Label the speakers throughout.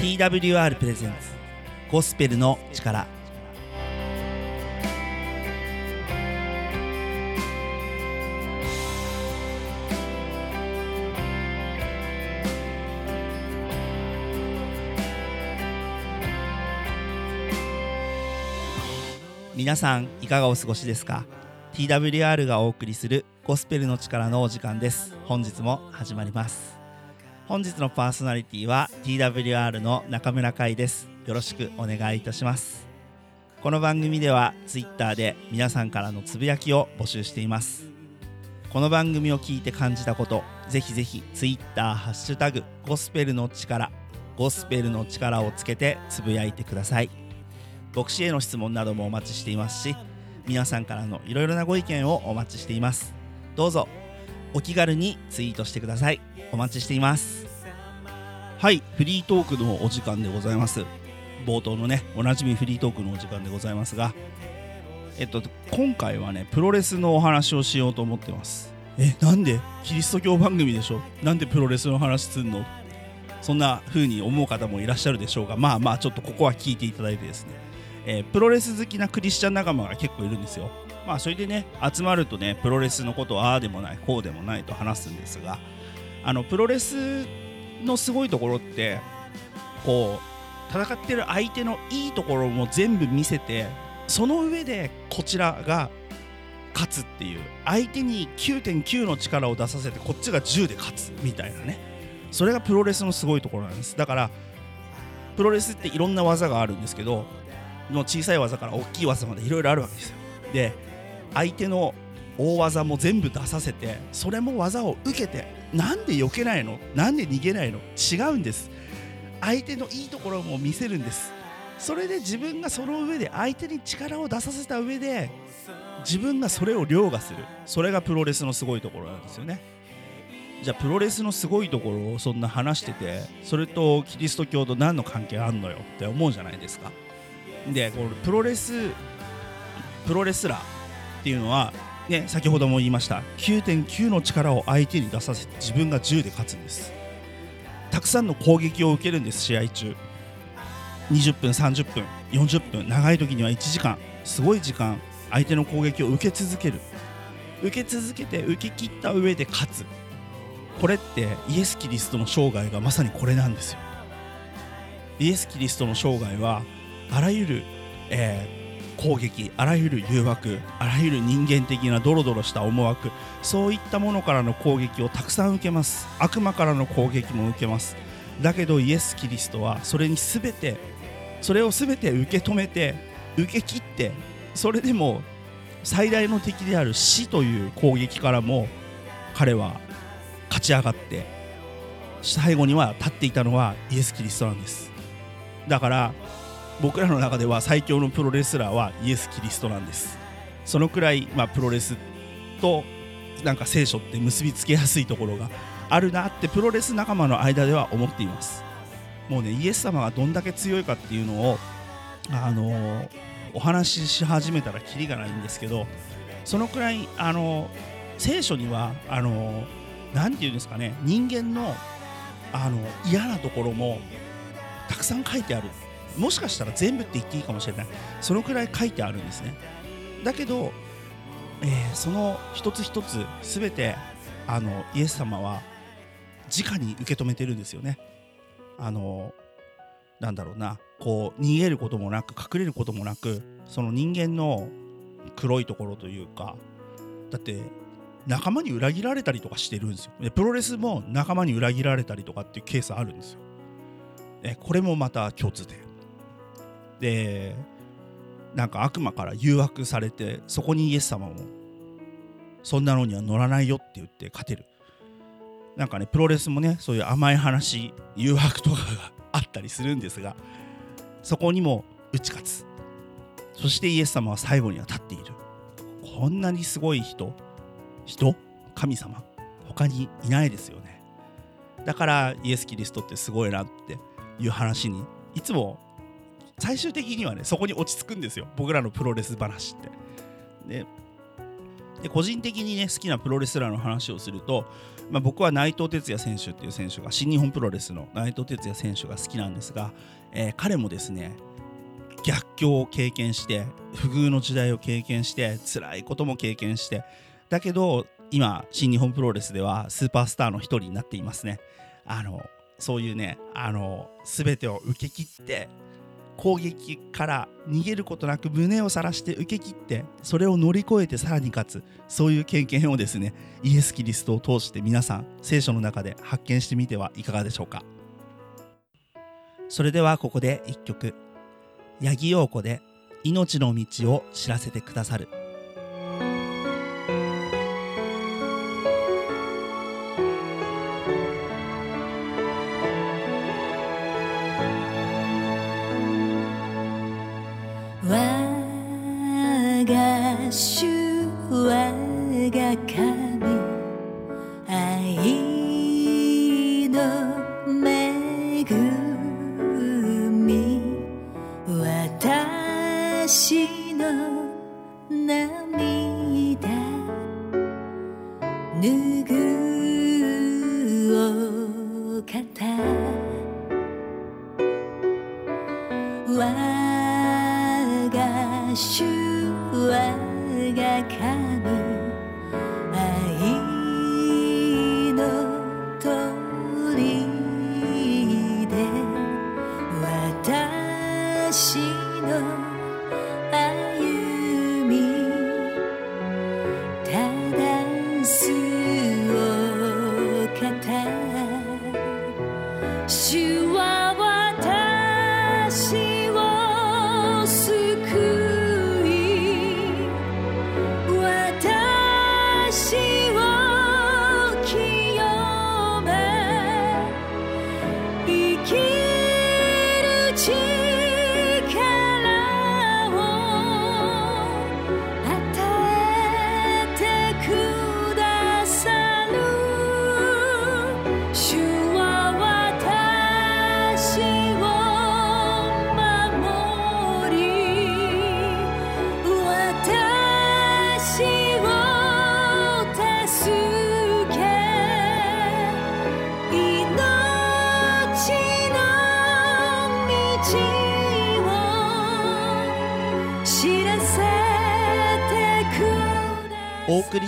Speaker 1: TWR プレゼンツゴスペルの力。皆さんいかがお過ごしですか？TWR がお送りするゴスペルの力のお時間です。本日も始まります。本日のパーソナリティは TWR の中村海です。よろしくお願いいたします。この番組では Twitter で皆さんからのつぶやきを募集しています。この番組を聞いて感じたことぜひぜひ Twitter ハッシュタグゴスペルの力ゴスペルの力をつけてつぶやいてください。牧師への質問などもお待ちしていますし皆さんからのいろいろなご意見をお待ちしています。どうぞお気軽にツイートしてください。お待ちしています。はいフリートークのお時間でございます。冒頭のねおなじみフリートークのお時間でございますがえっと今回はねプロレスのお話をしようと思ってます。えなんで？キリスト教番組でしょ？なんでプロレスの話すんの？そんな風に思う方もいらっしゃるでしょうがまあまあちょっとここは聞いていただいてですね。えー、プロレス好きなクリスチャン仲間が結構いるんですよ。まあそれでね集まるとねプロレスのことをああでもないこうでもないと話すんですがあのプロレスのすごいところってこう戦ってる相手のいいところも全部見せてその上でこちらが勝つっていう相手に9.9の力を出させてこっちが10で勝つみたいなね。それがプロレスのすごいところなんです。だからプロレスっていろんな技があるんですけどの小さい技から大きい技までいろいろあるわけですよ。で相手の大技も全部出させてそれも技を受けてなんで避けないの？なんで逃げないの？違うんです。相手のいいところも見せるんです。それで自分がその上で相手に力を出させた上で自分がそれを凌駕する。それがプロレスのすごいところなんですよね。じゃあプロレスのすごいところをそんな話しててそれとキリスト教と何の関係あんのよって思うじゃないですか。でこのプロレスプロレスラーっていうのは、ね、先ほども言いました。9.9の力を相手に出させて自分が10で勝つんです。たくさんの攻撃を受けるんです試合中。20分30分40分長い時には1時間すごい時間相手の攻撃を受け続ける。受け続けて受け切った上で勝つ。これってイエス・キリストの生涯がまさにこれなんですよ。イエス・キリストの生涯はあらゆる、えー、攻撃あらゆる誘惑あらゆる人間的なドロドロした思惑そういったものからの攻撃をたくさん受けます。悪魔からの攻撃も受けます。だけどイエス・キリストはそれに全てそれを全て受け止めて受け切ってそれでも最大の敵である死という攻撃からも彼は勝ち上がって最後には立っていたのはイエス・キリストなんです。だから僕らの中では最強のプロレスラーはイエス・キリストなんです。そのくらい、まあ、プロレスとなんか聖書って結びつけやすいところがあるなってプロレス仲間の間では思っています。もうねイエス様がどんだけ強いかっていうのをあのー、お話しし始めたらキリがないんですけどそのくらいあのー、聖書にはあのー、て言うんですかね人間のあの嫌なところもたくさん書いてある。もしかしたら全部って言っていいかもしれない。そのくらい書いてあるんですね。だけど、えー、その一つ一つ全てあのイエス様は直に受け止めてるんですよね。あのなんだろうな。こう逃げることもなく隠れることもなくその人間の黒いところというかだって仲間に裏切られたりとかしてるんですよ。でプロレスも仲間に裏切られたりとかっていうケースあるんですよ。えこれもまた共通点。でなんか悪魔から誘惑されてそこにイエス様もそんなのには乗らないよって言って勝てる。なんかねプロレスもねそういう甘い話誘惑とかがあったりするんですがそこにも打ち勝つ。そしてイエス様は最後には立っている。こんなにすごい人人？神様？他にいないですよね。だからイエス・キリストってすごいなっていう話にいつも最終的にはねそこに落ち着くんですよ僕らのプロレス話って。でで個人的にね好きなプロレスラーの話をすると、まあ、僕は内藤哲也選手っていう選手が新日本プロレスの内藤哲也選手が好きなんですが、えー、彼もですね逆境を経験して不遇の時代を経験して辛いことも経験してだけど今新日本プロレスではスーパースターの一人になっていますねあのそういうねあの全てを受け切って攻撃から逃げることなく胸をさらして受け切ってそれを乗り越えてさらに勝つ。そういう経験をですねイエス・キリストを通して皆さん聖書の中で発見してみてはいかがでしょうか。それではここで1曲。八木陽子で命の道を知らせてくださる。方我が主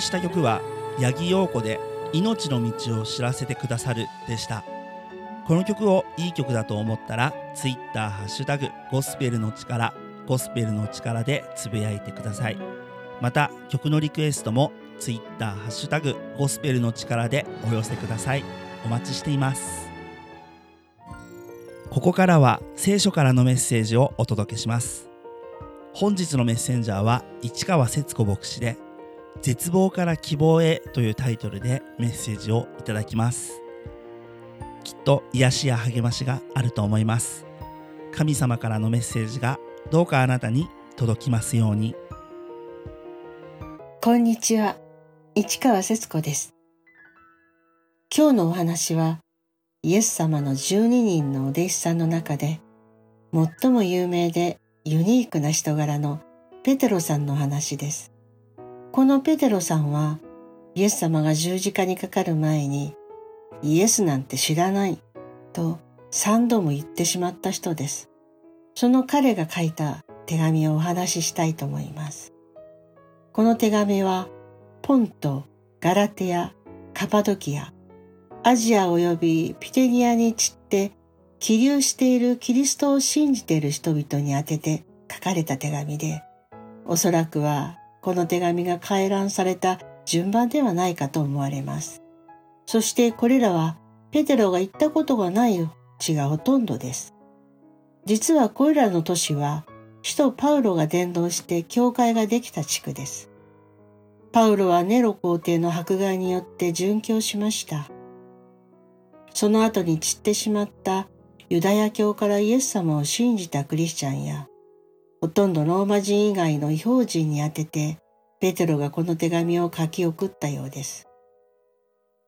Speaker 1: した曲は八木陽子で命の道を知らせてくださるでした。この曲をいい曲だと思ったら Twitter ハッシュタグゴスペルの力ゴスペルの力でつぶやいてください。また曲のリクエストも Twitter ハッシュタグゴスペルの力でお寄せください。お待ちしています。ここからは聖書からのメッセージをお届けします。本日のメッセンジャーは市川節子牧師で絶望から希望へというタイトルでメッセージをいただきます。きっと癒しや励ましがあると思います。神様からのメッセージがどうかあなたに届きますように。
Speaker 2: こんにちは。市川節子です。今日のお話はイエス様の12人のお弟子さんの中で最も有名でユニークな人柄のペテロさんの話です。このペテロさんはイエス様が十字架にかかる前にイエスなんて知らないと三度も言ってしまった人です。その彼が書いた手紙をお話ししたいと思います。この手紙はポント、ガラテヤ、カパドキア、アジア及びピテニアに散って起立しているキリストを信じている人々に宛てて書かれた手紙で、おそらくはこの手紙が回覧された順番ではないかと思われます。そしてこれらはペテロが行ったことがない地がほとんどです。実はこれらの都市は首都パウロが伝道して教会ができた地区です。パウロはネロ皇帝の迫害によって殉教しました。その後に散ってしまったユダヤ教からイエス様を信じたクリスチャンやほとんどローマ人以外の異邦人に宛てて、ペテロがこの手紙を書き送ったようです。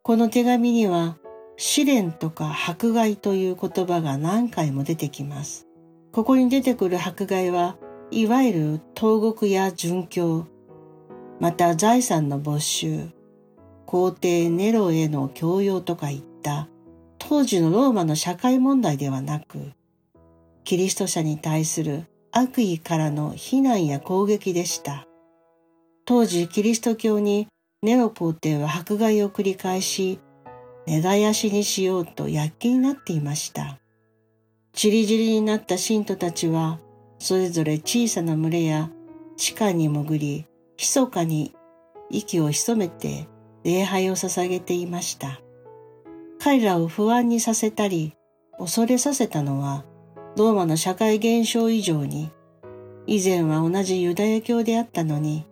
Speaker 2: この手紙には、試練とか迫害という言葉が何回も出てきます。ここに出てくる迫害は、いわゆる投獄や殉教、また財産の没収、皇帝ネロへの強要とかいった当時のローマの社会問題ではなく、キリスト者に対する悪意からの非難や攻撃でした。当時キリスト教にネロ皇帝は迫害を繰り返し、根絶やしにしようと躍起になっていました。ちりぢりになった信徒たちは、それぞれ小さな群れや地下に潜り、密かに息を潜めて礼拝を捧げていました。彼らを不安にさせたり、恐れさせたのは、ローマの社会現象以上に、以前は同じユダヤ教であったのに、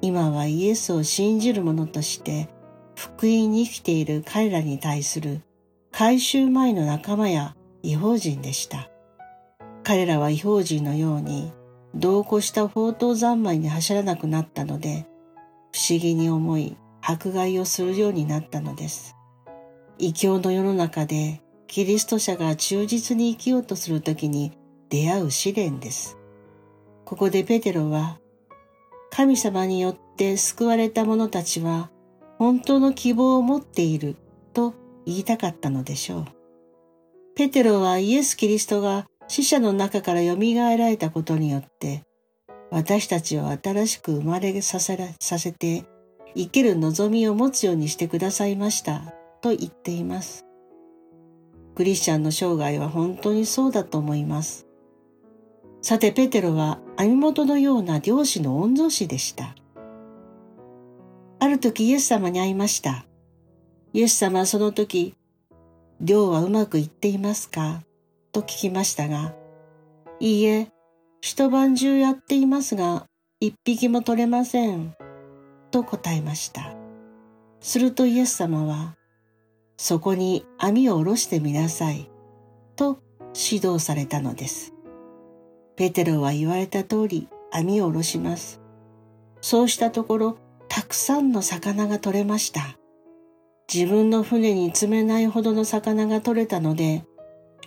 Speaker 2: 今はイエスを信じる者として福音に生きている彼らに対する改宗前の仲間や違法人でした。彼らは違法人のように同行した宝刀三昧に走らなくなったので、不思議に思い迫害をするようになったのです。異教の世の中でキリスト者が忠実に生きようとするときに出会う試練です。ここでペテロは神様によって救われた者たちは本当の希望を持っていると言いたかったのでしょう。ペテロはイエス・キリストが死者の中から蘇られたことによって私たちを新しく生まれさせさせて生きる望みを持つようにしてくださいましたと言っています。クリスチャンの生涯は本当にそうだと思います。さてペテロは網元のような漁師の御曹司でした。ある時イエス様に会いました。イエス様はその時、漁はうまくいっていますか？と聞きましたが、いいえ、一晩中やっていますが、一匹も取れません。と答えました。するとイエス様は、そこに網を下ろしてみなさい。と指導されたのです。ペテロは言われた通り網を下ろします。そうしたところ、たくさんの魚が取れました。自分の船に積めないほどの魚が取れたので、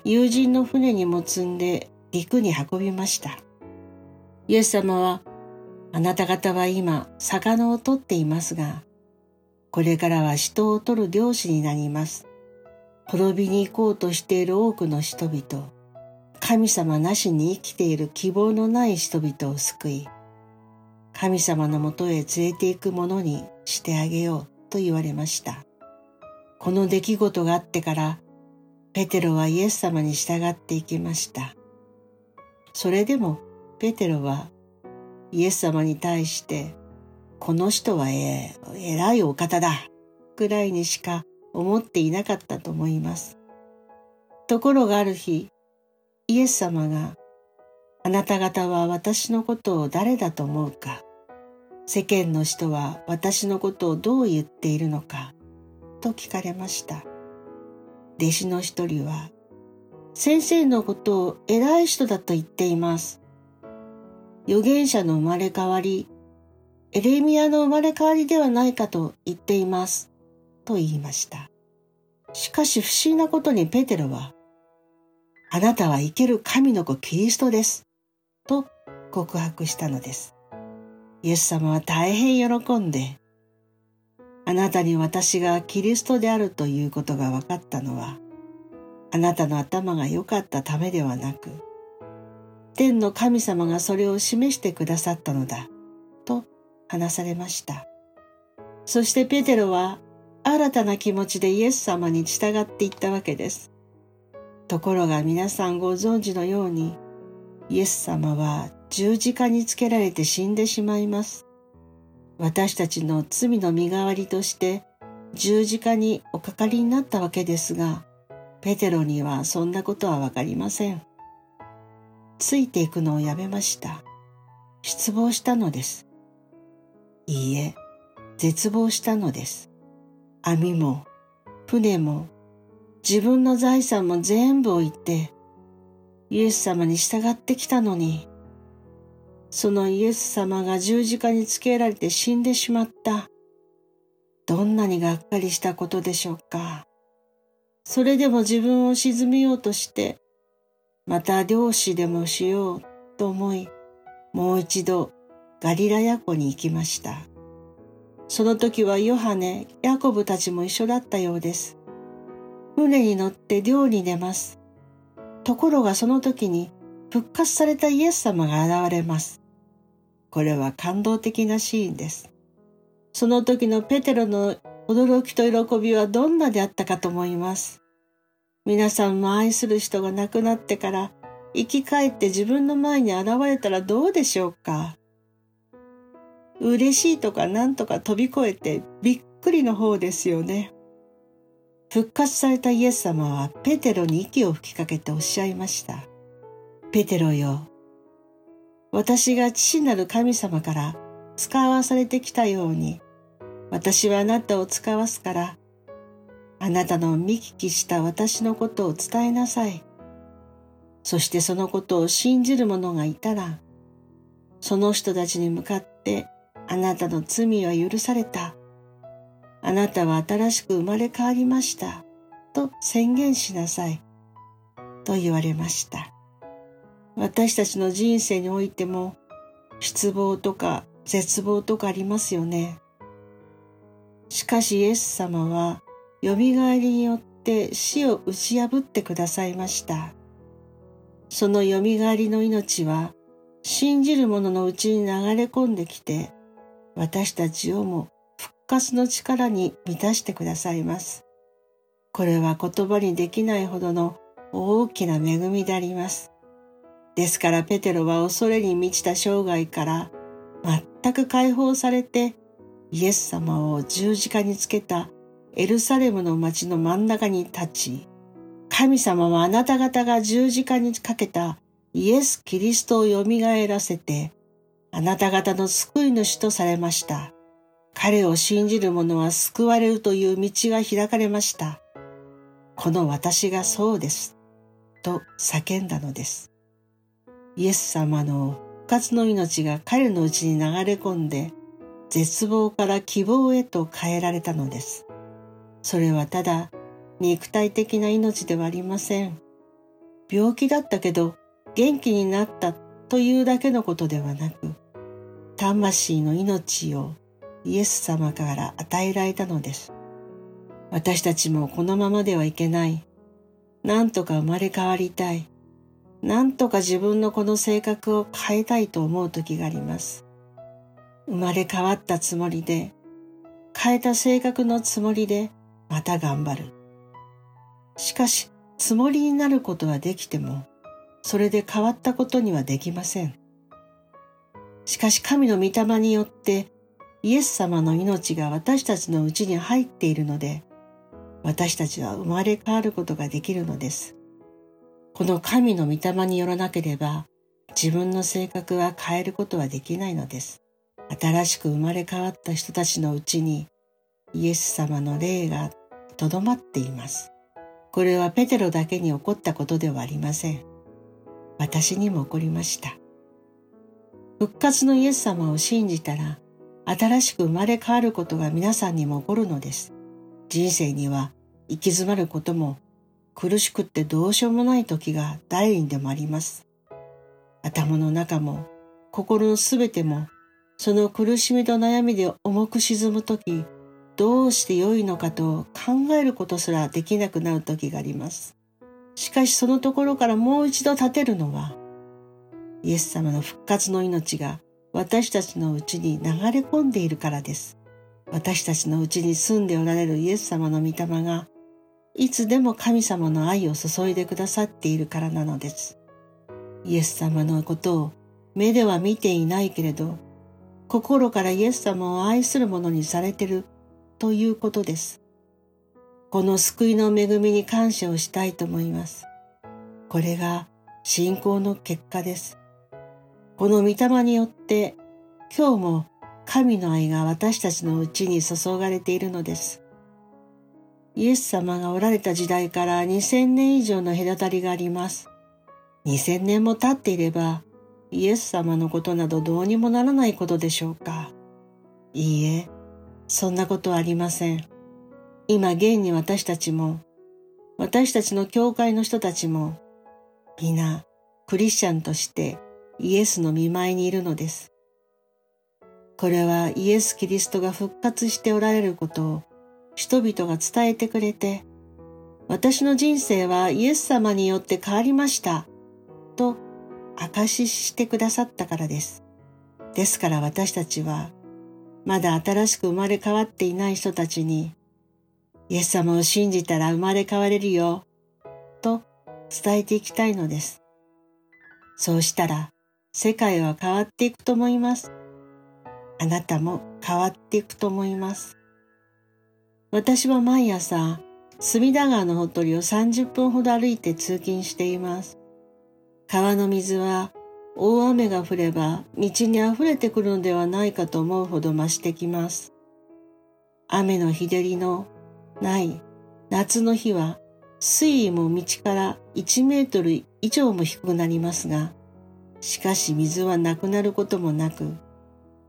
Speaker 2: 友人の船にも積んで陸に運びました。イエス様は、あなた方は今、魚を取っていますが、これからは人を取る漁師になります。滅びに行こうとしている多くの人々、神様なしに生きている希望のない人々を救い、神様のもとへ連れて行くものにしてあげようと言われました。この出来事があってから、ペテロはイエス様に従っていきました。それでもペテロはイエス様に対して、この人はええ、偉いお方だ、くらいにしか思っていなかったと思います。ところがある日、イエス様があなた方は私のことを誰だと思うか。世間の人は私のことをどう言っているのかと聞かれました。弟子の一人は先生のことを偉い人だと言っています。預言者の生まれ変わりエレミアの生まれ変わりではないかと言っていますと言いましたしかし不思議なことにペテロはあなたは生ける神の子キリストです。と告白したのです。イエス様は大変喜んで、あなたに私がキリストであるということが分かったのは、あなたの頭が良かったためではなく、天の神様がそれを示してくださったのだ、話されました。そしてペテロは新たな気持ちでイエス様に従っていったわけです。ところが皆さんご存知のように、イエス様は十字架につけられて死んでしまいます。私たちの罪の身代わりとして十字架におかかりになったわけですが、ペテロにはそんなことはわかりません。ついていくのをやめました。失望したのです。いいえ、絶望したのです。網も、船も、自分の財産も全部置いて、イエス様に従ってきたのに、そのイエス様が十字架につけられて死んでしまった。どんなにがっかりしたことでしょうか。それでも自分を沈めようとして、また漁師でもしようと思い、もう一度ガリラヤ湖に行きました。その時はヨハネ、ヤコブたちも一緒だったようです。船に乗って漁に出ます。ところがその時に復活されたイエス様が現れます。これは感動的なシーンです。その時のペテロの驚きと喜びはどんなであったかと思います。皆さんも愛する人が亡くなってから生き返って自分の前に現れたらどうでしょうか嬉しいとか何とか飛び越えてびっくりの方ですよね。復活されたイエス様はペテロに息を吹きかけておっしゃいました。ペテロよ。私が父なる神様から使わされてきたように、私はあなたを使わすから、あなたの見聞きした私のことを伝えなさい。そしてそのことを信じる者がいたら、その人たちに向かってあなたの罪は許された。あなたは新しく生まれ変わりました。と宣言しなさい。と言われました。私たちの人生においても失望とか絶望とかありますよね。しかしイエス様は蘇りによって死を打ち破ってくださいました。その蘇りの命は信じる者のうちに流れ込んできて私たちをも復活の力に満たしてくださいます。これは言葉にできないほどの大きな恵みであります。ですからペテロは恐れに満ちた生涯から全く解放されてイエス様を十字架につけたエルサレムの町の真ん中に立ち、神様はあなた方が十字架にかけたイエス・キリストを蘇らせて、あなた方の救い主とされました。彼を信じる者は救われるという道が開かれました。この私がそうです。と叫んだのです。イエス様の復活の命が彼のうちに流れ込んで、絶望から希望へと変えられたのです。それはただ肉体的な命ではありません。病気だったけど元気になったというだけのことではなく、魂の命をイエス様から与えられたのです。私たちもこのままではいけない。なんとか生まれ変わりたい。なんとか自分のこの性格を変えたいと思う時があります。生まれ変わったつもりで、変えた性格のつもりで、また頑張る。しかし、つもりになることはできても、それで変わったことにはできません。しかし神の御霊によってイエス様の命が私たちのうちに入っているので、私たちは生まれ変わることができるのです。この神の御霊によらなければ、自分の性格は変えることはできないのです。新しく生まれ変わった人たちのうちにイエス様の霊がとどまっています。これはペテロだけに起こったことではありません。私にも起こりました。復活のイエス様を信じたら、新しく生まれ変わることが皆さんにも起こるのです。人生には行き詰まることも苦しくってどうしようもない時が誰にでもあります。頭の中も心のすべてもその苦しみと悩みで重く沈むとき、どうして良いのかと考えることすらできなくなる時があります。しかしそのところからもう一度立てるのは、イエス様の復活の命が私たちのうちに流れ込んでいるからです。私たちのうちに住んでおられるイエス様の御霊が、いつでも神様の愛を注いでくださっているからなのです。イエス様のことを目では見ていないけれど、心からイエス様を愛するものにされているということです。この救いの恵みに感謝をしたいと思います。これが信仰の結果です。この御霊によって今日も神の愛が私たちのうちに注がれているのです。イエス様がおられた時代から2000年以上の隔たりがあります。2000年も経っていればイエス様のことなどどうにもならないことでしょうかいいえ、そんなことはありません。今現に私たちも、私たちの教会の人たちも、皆クリスチャンとしてイエスの見舞いにいるのです。これはイエス・キリストが復活しておられることを人々が伝えてくれて、私の人生はイエス様によって変わりました、と証ししてくださったからです。ですから私たちは、まだ新しく生まれ変わっていない人たちに、イエス様を信じたら生まれ変われるよ、と伝えていきたいのです。そうしたら、世界は変わっていくと思います。あなたも変わっていくと思います。私は毎朝、隅田川のほとりを30分ほど歩いて通勤しています。川の水は大雨が降れば道に溢れてくるのではないかと思うほど増してきます。雨の日照りのない夏の日は水位も道から1メートル以上も低くなりますが、しかし水はなくなることもなく、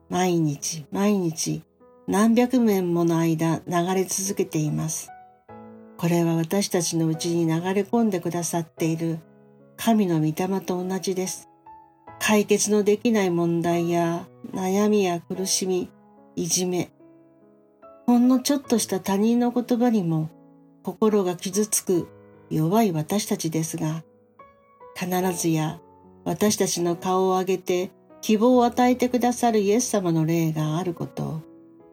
Speaker 2: 毎日毎日何百年もの間流れ続けています。これは私たちのうちに流れ込んでくださっている神の御霊と同じです。解決のできない問題や悩みや苦しみ、いじめ、ほんのちょっとした他人の言葉にも心が傷つく弱い私たちですが、必ずや私たちの顔を上げて希望を与えてくださるイエス様の霊があることを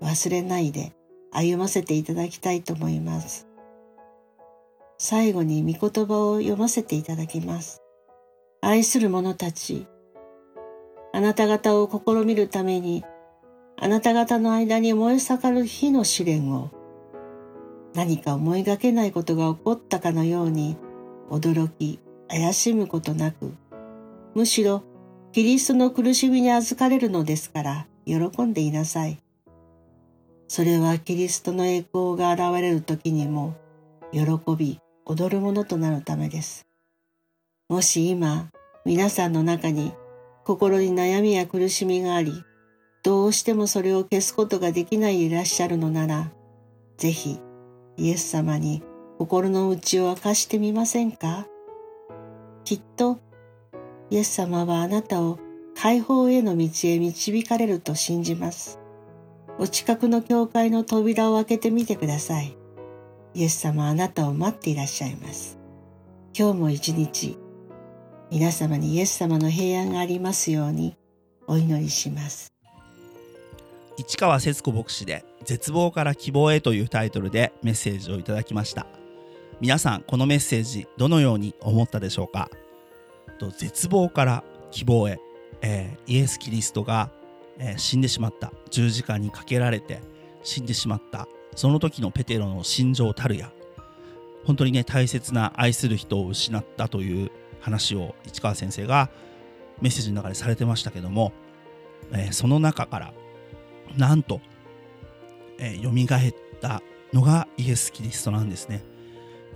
Speaker 2: 忘れないで歩ませていただきたいと思います。最後に御言葉を読ませていただきます。愛する者たち、あなた方を試みるために、あなた方の間に燃え盛る火の試練を、何か思いがけないことが起こったかのように、驚き、怪しむことなく、むしろ、キリストの苦しみに預かれるのですから、喜んでいなさい。それはキリストの栄光が現れる時にも、喜び、踊るものとなるためです。もし今、皆さんの中に心に悩みや苦しみがあり、どうしてもそれを消すことができないいらっしゃるのなら、ぜひイエス様に心の内を明かしてみませんか？きっとイエス様はあなたを解放への道へ導かれると信じます。お近くの教会の扉を開けてみてください。イエス様あなたを待っていらっしゃいます。今日も一日皆様にイエス様の平安がありますようにお祈りします
Speaker 1: 市川節子牧師で絶望から希望へというタイトルでメッセージをいただきました。皆さんこのメッセージどのように思ったでしょうか？と絶望から希望へ、えー、イエス・キリストが、えー、死んでしまった。十字架にかけられて死んでしまった。その時のペテロの心情たるや。本当にね大切な愛する人を失ったという話を市川先生がメッセージの中でされてましたけども、えー、その中からなんと、えー、蘇ったのがイエス・キリストなんですね。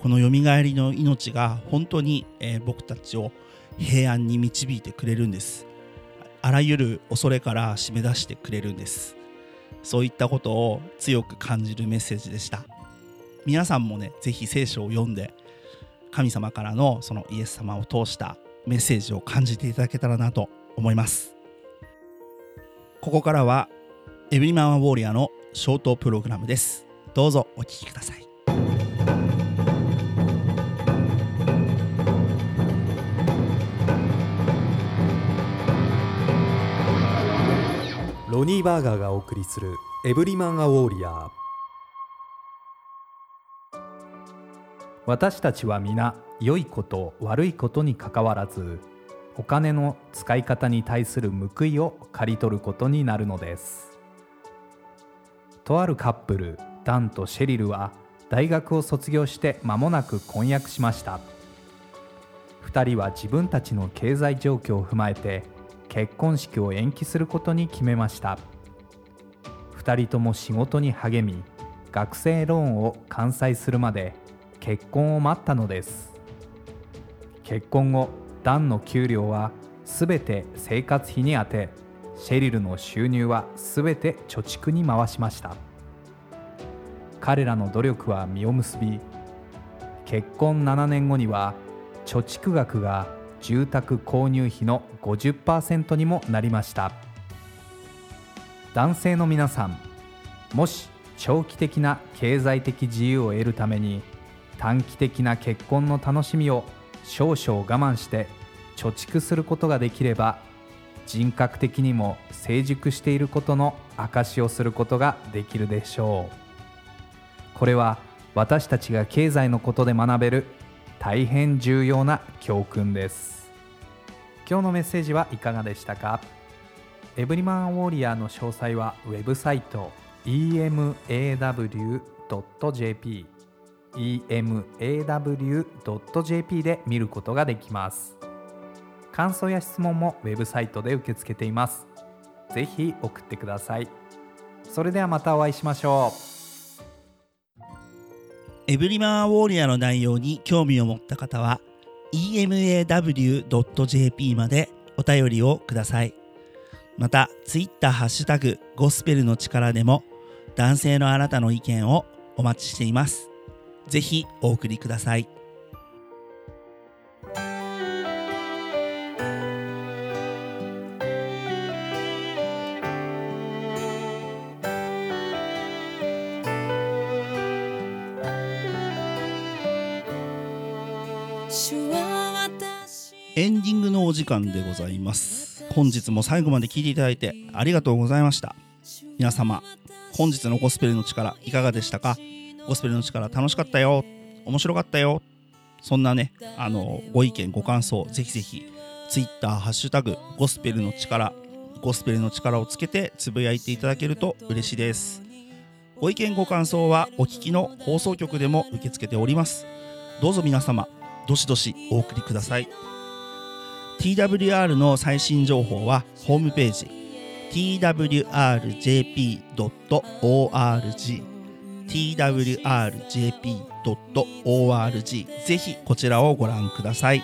Speaker 1: この蘇りの命が本当に、えー、僕たちを平安に導いてくれるんです。あらゆる恐れから締め出してくれるんです。そういったことを強く感じるメッセージでした。皆さんもね、ぜひ聖書を読んで、神様からのそのイエス様を通したメッセージを感じていただけたらなと思いますここからはエブリマンウォーリアのショートプログラムです。どうぞお聴きください。
Speaker 3: ロニー・バーガーがお送りするエブリマン・ア・ウォーリア。ー
Speaker 4: 私たちは皆良いこと悪いことにかかわらずお金の使い方に対する報いを刈り取ることになるのです。とあるカップルダンとシェリルは大学を卒業して間もなく婚約しました。2人は自分たちの経済状況を踏まえて結婚式を延期することに決めました。2人とも仕事に励み学生ローンを完済するまで結婚を待ったのです。結婚後ダンの給料は全て生活費に充てシェリルの収入は全て貯蓄に回しました。彼らの努力は実を結び結婚7年後には貯蓄額が住宅購入費の50%にもなりました。男性の皆さんもし長期的な経済的自由を得るために短期的な結婚の楽しみを少々我慢して貯蓄することができれば人格的にも成熟していることの証しをすることができるでしょう。これは私たちが経済のことで学べる大変重要な教訓です。今日のメッセージはいかがでしたか？エブリマンウォーリアーの詳細はウェブサイト emaw.jp emaw.jp で見ることができます。感想や質問もウェブサイトで受け付けています。ぜひ送ってください。それではまたお会いしましょう。
Speaker 1: エブリマンウォーリアの内容に興味を持った方は emaw.jp までお便りをください。またツイッターハッシュタグゴスペルの力でも男性のあなたの意見をお待ちしています。ぜひお送りください。時間でございます。本日も最後まで聞いていただいてありがとうございました。皆様本日のゴスペルの力いかがでしたか？ゴスペルの力楽しかったよ。面白かったよ。そんなねあのご意見ご感想ぜひぜひ Twitter ハッシュタグゴスペルの力ゴスペルの力をつけてつぶやいていただけると嬉しいです。ご意見ご感想はお聞きの放送局でも受け付けております。どうぞ皆様どしどしお送りください。TWR の最新情報はホームページ twrjp.org twrjp.org ぜひこちらをご覧ください。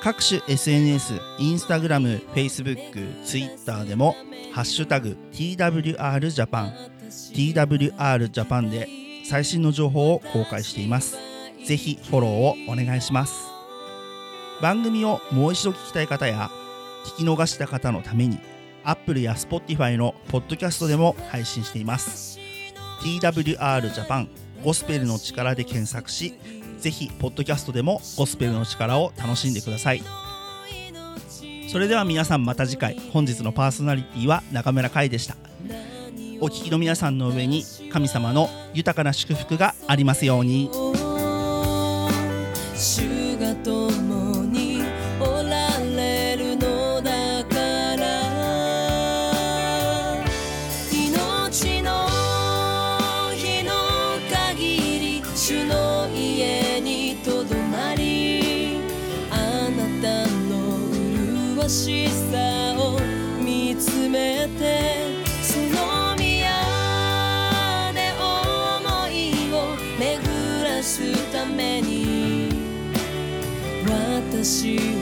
Speaker 1: 各種 SNS、インスタグラム、Facebook、Twitter でもハッシュタグ TWRJAPAN TWRJAPAN で最新の情報を公開しています。ぜひフォローをお願いします。番組をもう一度聞きたい方や聞き逃した方のために Apple や Spotify のポッドキャストでも配信しています。TWR ジャパンゴスペルの力で検索しぜひポッドキャストでもゴスペルの力を楽しんでください。それでは皆さんまた次回。本日のパーソナリティは中村海でした。お聞きの皆さんの上に神様の豊かな祝福がありますように。
Speaker 5: 私